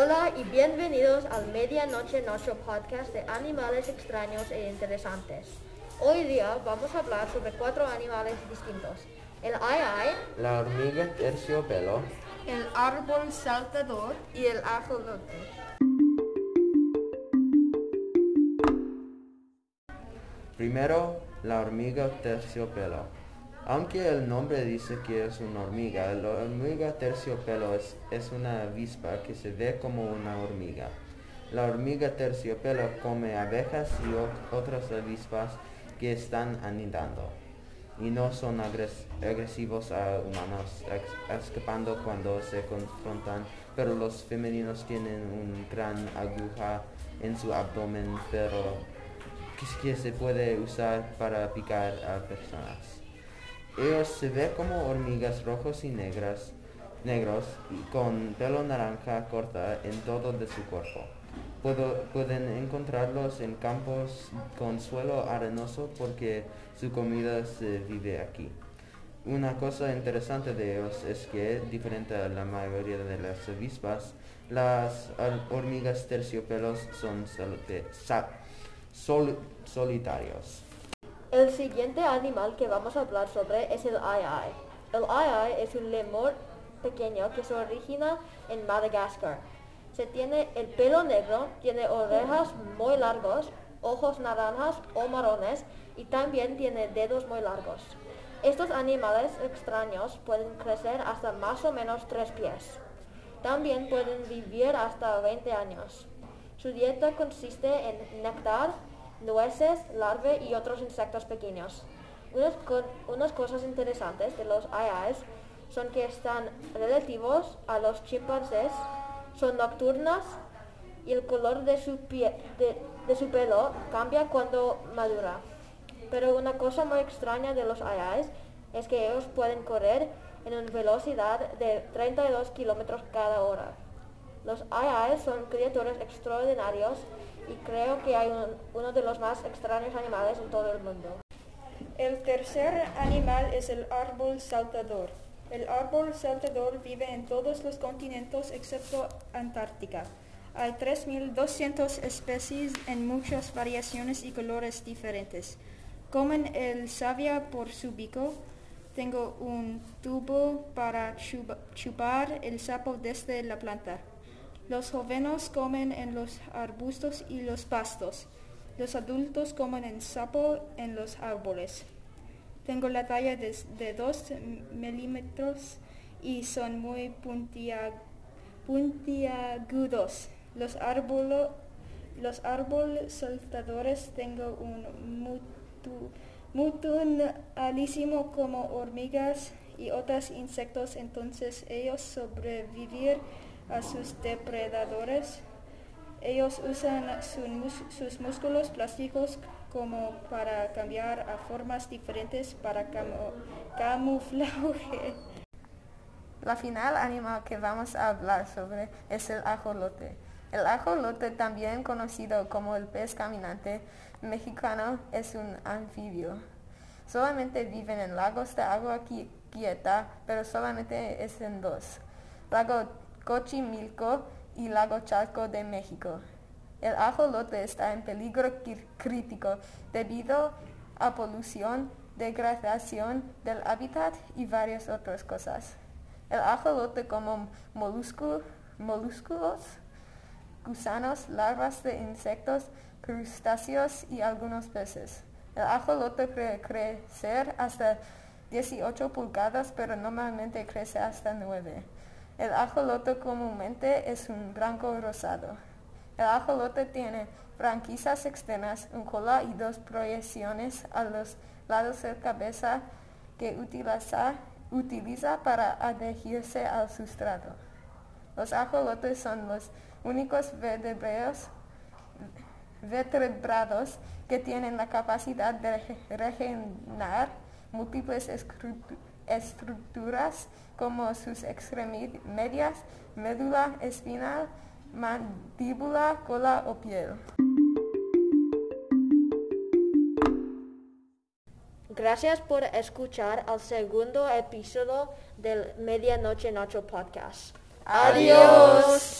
Hola y bienvenidos al Medianoche Noche podcast de animales extraños e interesantes. Hoy día vamos a hablar sobre cuatro animales distintos. El ay la hormiga terciopelo, el árbol saltador y el ajolote. Primero, la hormiga terciopelo. Aunque el nombre dice que es una hormiga, la hormiga terciopelo es, es una avispa que se ve como una hormiga. La hormiga terciopelo come abejas y otras avispas que están anidando y no son agresivos a humanos, escapando cuando se confrontan, pero los femeninos tienen un gran aguja en su abdomen, pero que, se puede usar para picar a personas. Ellos se ven como hormigas rojos y negras, negros con pelo naranja corta en todo de su cuerpo. pueden encontrarlos en campos con suelo arenoso porque su comida se vive aquí. Una cosa interesante de ellos es que, diferente a la mayoría de las avispas, las hormigas terciopelos son solitarios. El siguiente animal que vamos a hablar sobre es el ai El ai es un lemur pequeño que se origina en Madagascar. Se tiene el pelo negro, tiene orejas muy largos, ojos naranjas o marrones y también tiene dedos muy largos. Estos animales extraños pueden crecer hasta más o menos tres pies. También pueden vivir hasta 20 años. Su dieta consiste en néctar, nueces, larve y otros insectos pequeños. Unas, cosas interesantes de los ayayas son que están relativos a los chimpancés, son nocturnas y el color de su, de, su pelo cambia cuando madura. Pero una cosa muy extraña de los ayayas es que ellos pueden correr en una velocidad de 32 kilómetros cada hora. Los ayayas son criaturas extraordinarios y creo que hay uno de los más extraños animales en todo el mundo. El tercer animal es el árbol saltador. El árbol saltador vive en todos los continentes excepto Antártica. Hay 3.200 especies en muchas variaciones y colores diferentes. Comen el savia por su bico. Tengo un tubo para chupar el sapo desde la planta. Los jóvenes comen en los arbustos y los pastos. Los adultos comen en sapo en los árboles. Tengo la talla de, 2 milímetros y son muy puntiagudos. Los árboles los árboles saltadores tengo un mutualismo como hormigas y otros insectos, entonces ellos sobrevivir a sus depredadores. Ellos usan sus músculos plásticos como para cambiar a formas diferentes para camuflaje. La final animal que vamos a hablar sobre es el ajolote. El ajolote, también conocido como el pez caminante mexicano, es un anfibio. Solamente viven en lagos de agua quieta, pero solamente es en dos. Lago Cochimilco y Lago Chalco de México. El ajolote está en peligro crítico debido a polución, degradación del hábitat y varias otras cosas. El ajolote como moluscos, gusanos, larvas de insectos, crustáceos y algunos peces. El ajolote puede crecer hasta 18 pulgadas, pero normalmente crece hasta 9. El ajolote comúnmente es un blanco rosado. El ajolote tiene franquicias externas, un cola y dos proyecciones a los lados de cabeza que utiliza, utiliza para adherirse al sustrato. Los ajolotes son los únicos vertebrados, que tienen la capacidad de regenerar múltiples estructuras como sus extremidades, médula espinal, mandíbula, cola o piel. Gracias por escuchar al segundo episodio del Medianoche Noche Podcast. Adiós.